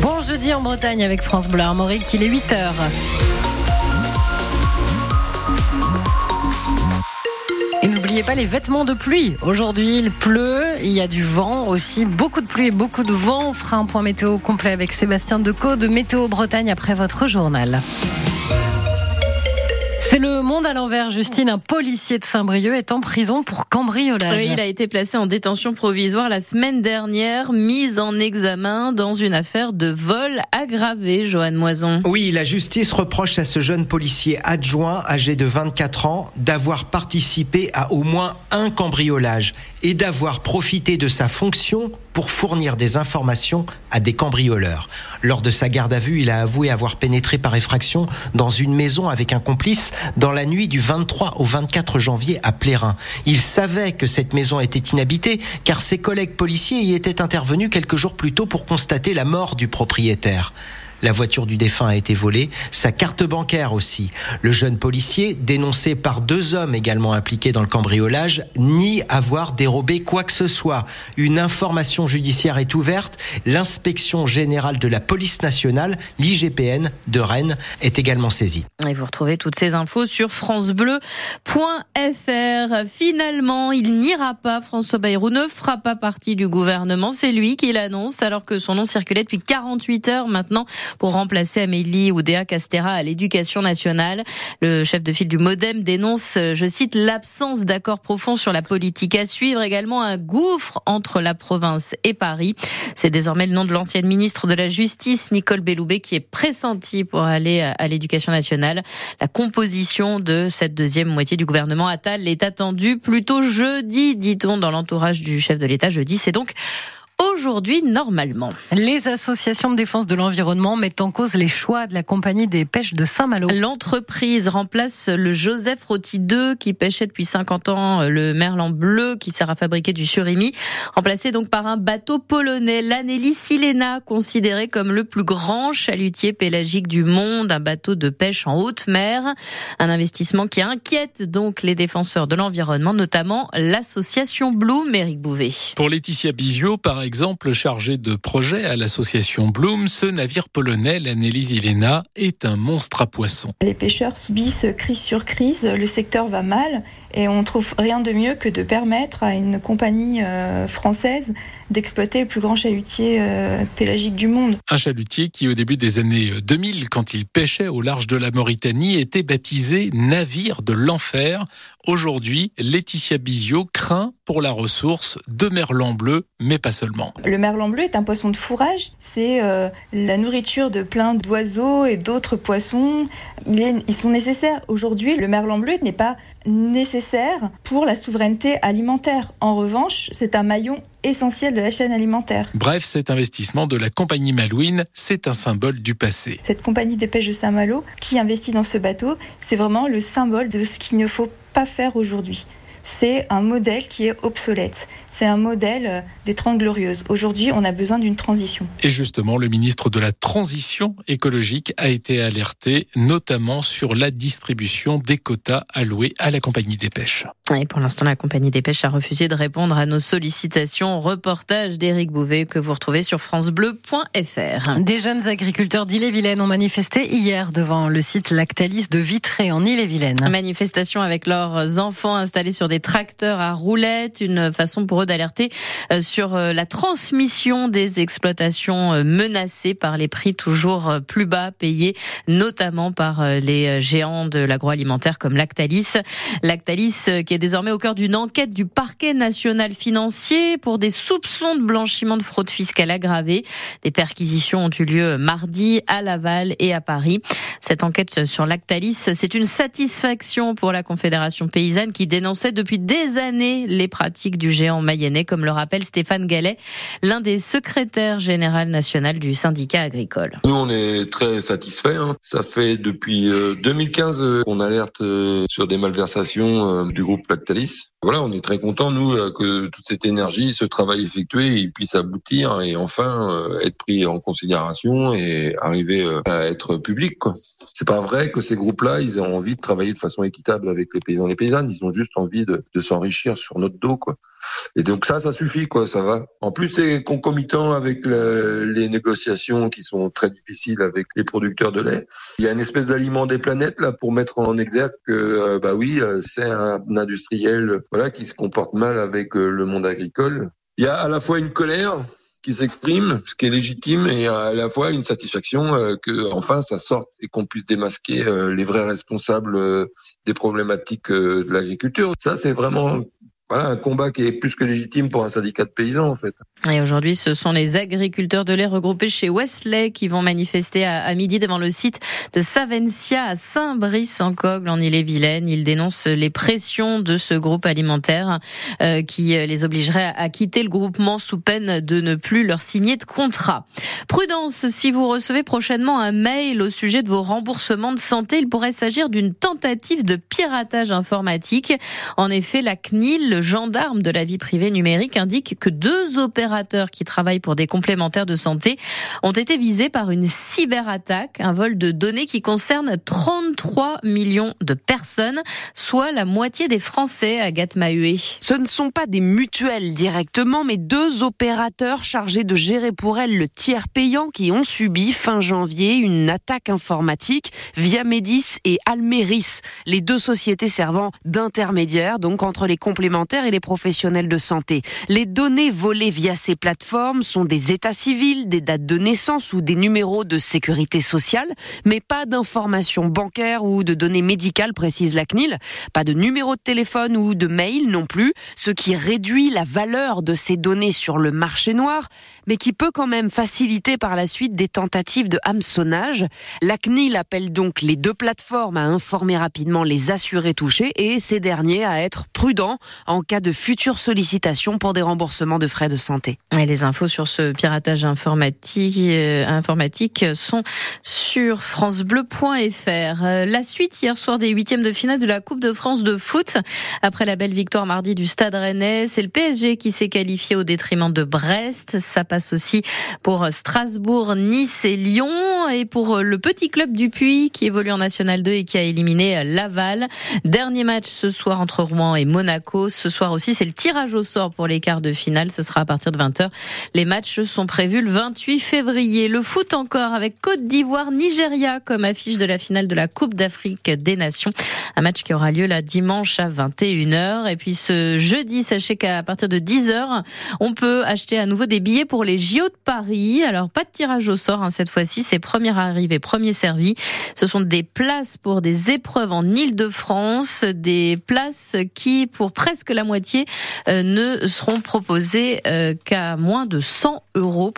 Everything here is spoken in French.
Bon jeudi en Bretagne avec France Bleu Armorique, il est 8h. Et n'oubliez pas les vêtements de pluie. Aujourd'hui, il pleut, il y a du vent aussi, beaucoup de pluie et beaucoup de vent. On fera un point météo complet avec Sébastien Decaux de Météo Bretagne après votre journal. C'est le monde à l'envers, Justine. Un policier de Saint-Brieuc est en prison pour cambriolage. Oui, il a été placé en détention provisoire la semaine dernière, mis en examen dans une affaire de vol aggravé, Johan Moison. Oui, la justice reproche à ce jeune policier adjoint, âgé de 24 ans, d'avoir participé à au moins un cambriolage et d'avoir profité de sa fonction pour fournir des informations à des cambrioleurs. Lors de sa garde à vue, il a avoué avoir pénétré par effraction dans une maison avec un complice dans la nuit du 23 au 24 janvier à Plérin. Il savait que cette maison était inhabitée car ses collègues policiers y étaient intervenus quelques jours plus tôt pour constater la mort du propriétaire. La voiture du défunt a été volée, sa carte bancaire aussi. Le jeune policier, dénoncé par deux hommes également impliqués dans le cambriolage, nie avoir dérobé quoi que ce soit. Une information judiciaire est ouverte. L'inspection générale de la police nationale, l'IGPN de Rennes, est également saisie. Et vous retrouvez toutes ces infos sur francebleu.fr. Finalement, il n'ira pas. François Bayrou ne fera pas partie du gouvernement. C'est lui qui l'annonce alors que son nom circulait depuis 48 heures maintenant pour remplacer Amélie Oudéa Castera à l'éducation nationale. Le chef de file du Modem dénonce, je cite, l'absence d'accord profond sur la politique à suivre, également un gouffre entre la province et Paris. C'est désormais le nom de l'ancienne ministre de la Justice, Nicole Belloubet, qui est pressentie pour aller à l'éducation nationale. La composition de cette deuxième moitié du gouvernement Attal est attendue plutôt jeudi, dit-on dans l'entourage du chef de l'État. Jeudi, c'est donc aujourd'hui normalement. Les associations de défense de l'environnement mettent en cause les choix de la compagnie des pêches de Saint-Malo. L'entreprise remplace le Joseph Roti 2 qui pêchait depuis 50 ans le merlan bleu qui sert à fabriquer du surimi, remplacé donc par un bateau polonais, l'Anelli Silena, considéré comme le plus grand chalutier pélagique du monde, un bateau de pêche en haute mer, un investissement qui inquiète donc les défenseurs de l'environnement, notamment l'association Bloom, Éric Bouvet. Pour Laetitia Bizio, par exemple chargé de projet à l'association Bloom, ce navire polonais, l'Annelise Ilena, est un monstre à poissons. Les pêcheurs subissent crise sur crise, le secteur va mal et on trouve rien de mieux que de permettre à une compagnie euh, française d'exploiter le plus grand chalutier euh, pélagique du monde. Un chalutier qui, au début des années 2000, quand il pêchait au large de la Mauritanie, était baptisé navire de l'enfer. Aujourd'hui, Laetitia Bizio craint pour la ressource de merlan bleu, mais pas seulement. Le merlan bleu est un poisson de fourrage. C'est euh, la nourriture de plein d'oiseaux et d'autres poissons. Il est, ils sont nécessaires. Aujourd'hui, le merlan bleu n'est pas nécessaire pour la souveraineté alimentaire. En revanche, c'est un maillon essentiel de la chaîne alimentaire. Bref, cet investissement de la compagnie Malouine, c'est un symbole du passé. Cette compagnie des pêches de Saint-Malo qui investit dans ce bateau, c'est vraiment le symbole de ce qu'il ne faut pas faire aujourd'hui c'est un modèle qui est obsolète. C'est un modèle euh, des Trente Glorieuses. Aujourd'hui, on a besoin d'une transition. Et justement, le ministre de la Transition écologique a été alerté, notamment sur la distribution des quotas alloués à la compagnie des pêches. Et pour l'instant, la compagnie des pêches a refusé de répondre à nos sollicitations. Reportage d'Éric Bouvet que vous retrouvez sur francebleu.fr. Des jeunes agriculteurs d'Ille-et-Vilaine ont manifesté hier devant le site Lactalis de Vitré en Ille-et-Vilaine. Manifestation avec leurs enfants installés sur des des tracteurs à roulettes, une façon pour eux d'alerter euh, sur euh, la transmission des exploitations euh, menacées par les prix toujours plus bas payés, notamment par les géants de l'agroalimentaire comme Lactalis. Lactalis qui est désormais au cœur d'une enquête du parquet national financier pour des soupçons de blanchiment de fraude fiscale aggravée. Des perquisitions ont eu lieu mardi à Laval et à Paris. Cette enquête sur Lactalis, c'est une satisfaction pour la Confédération paysanne qui dénonçait de depuis des années les pratiques du géant mayennais, comme le rappelle Stéphane Gallet, l'un des secrétaires général national du syndicat agricole. Nous, on est très satisfaits. Hein. Ça fait depuis 2015 euh, qu'on alerte euh, sur des malversations euh, du groupe Lactalis. Voilà, on est très content nous que toute cette énergie, ce travail effectué, il puisse aboutir et enfin être pris en considération et arriver à être public. C'est pas vrai que ces groupes-là, ils ont envie de travailler de façon équitable avec les paysans et les paysannes. Ils ont juste envie de, de s'enrichir sur notre dos, quoi. Et donc ça, ça suffit, quoi, ça va. En plus, c'est concomitant avec le, les négociations qui sont très difficiles avec les producteurs de lait. Il y a une espèce d'aliment des planètes là pour mettre en exergue que, euh, bah oui, euh, c'est un industriel, voilà, qui se comporte mal avec euh, le monde agricole. Il y a à la fois une colère qui s'exprime, ce qui est légitime, et à la fois une satisfaction euh, que enfin ça sorte et qu'on puisse démasquer les vrais responsables des problématiques de l'agriculture. Ça, c'est vraiment voilà un combat qui est plus que légitime pour un syndicat de paysans en fait. Et aujourd'hui, ce sont les agriculteurs de lait regroupés chez Wesley qui vont manifester à, midi devant le site de Savencia à Saint-Brice en Ille-et-Vilaine. Ils dénoncent les pressions de ce groupe alimentaire euh, qui les obligerait à, quitter le groupement sous peine de ne plus leur signer de contrat. Prudence, si vous recevez prochainement un mail au sujet de vos remboursements de santé, il pourrait s'agir d'une tentative de piratage informatique. En effet, la CNIL le gendarme de la vie privée numérique indique que deux opérateurs qui travaillent pour des complémentaires de santé ont été visés par une cyberattaque, un vol de données qui concerne 33 millions de personnes, soit la moitié des Français, Agathe Mahué. Ce ne sont pas des mutuelles directement, mais deux opérateurs chargés de gérer pour elles le tiers payant qui ont subi fin janvier une attaque informatique via Médis et Almeris, les deux sociétés servant d'intermédiaires donc entre les complémentaires et les professionnels de santé. Les données volées via ces plateformes sont des états civils, des dates de naissance ou des numéros de sécurité sociale, mais pas d'informations bancaires ou de données médicales, précise la CNIL. Pas de numéro de téléphone ou de mail non plus, ce qui réduit la valeur de ces données sur le marché noir, mais qui peut quand même faciliter par la suite des tentatives de hameçonnage. La CNIL appelle donc les deux plateformes à informer rapidement les assurés touchés et ces derniers à être prudents en cas de future sollicitation pour des remboursements de frais de santé. Les infos sur ce piratage informatique, euh, sont sur francebleu.fr. Euh, la suite hier soir des huitièmes de finale de la Coupe de France de foot. Après la belle victoire mardi du Stade Rennais, c'est le PSG qui s'est qualifié au détriment de Brest. Ça passe aussi pour Strasbourg, Nice et Lyon et pour le petit club du Puy qui évolue en National 2 et qui a éliminé Laval. Dernier match ce soir entre Rouen et Monaco soir aussi, c'est le tirage au sort pour les quarts de finale. Ce sera à partir de 20h. Les matchs sont prévus le 28 février. Le foot encore avec Côte d'Ivoire, Nigeria comme affiche de la finale de la Coupe d'Afrique des Nations. Un match qui aura lieu la dimanche à 21h. Et puis ce jeudi, sachez qu'à partir de 10h, on peut acheter à nouveau des billets pour les JO de Paris. Alors pas de tirage au sort hein, cette fois-ci, c'est premier arrivé, premier servi. Ce sont des places pour des épreuves en Ile-de-France, des places qui pour presque la moitié euh, ne seront proposées euh, qu'à moins de 100 euros.